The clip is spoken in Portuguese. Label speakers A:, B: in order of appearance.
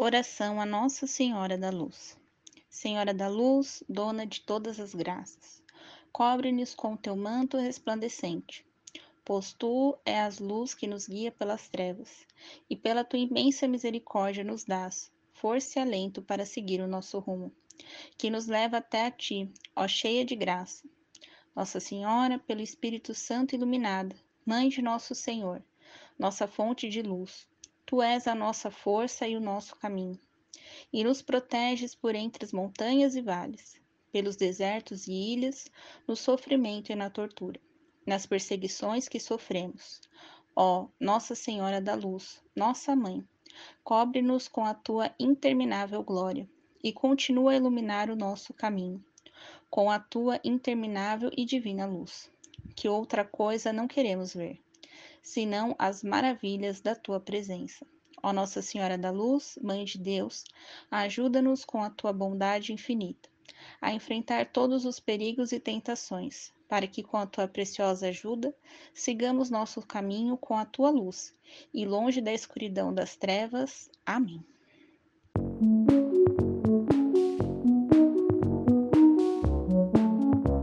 A: Oração a Nossa Senhora da Luz. Senhora da Luz, dona de todas as graças, cobre-nos com teu manto resplandecente, pois tu és a luz que nos guia pelas trevas, e pela tua imensa misericórdia nos dás força e alento para seguir o nosso rumo, que nos leva até a ti, ó cheia de graça. Nossa Senhora, pelo Espírito Santo iluminada, Mãe de nosso Senhor, nossa fonte de luz, Tu és a nossa força e o nosso caminho, e nos proteges por entre as montanhas e vales, pelos desertos e ilhas, no sofrimento e na tortura, nas perseguições que sofremos. Ó Nossa Senhora da Luz, nossa Mãe, cobre-nos com a tua interminável glória e continua a iluminar o nosso caminho, com a tua interminável e divina luz, que outra coisa não queremos ver senão as maravilhas da tua presença. Ó Nossa Senhora da Luz, Mãe de Deus, ajuda-nos com a tua bondade infinita a enfrentar todos os perigos e tentações, para que com a tua preciosa ajuda sigamos nosso caminho com a tua luz e longe da escuridão das trevas. Amém.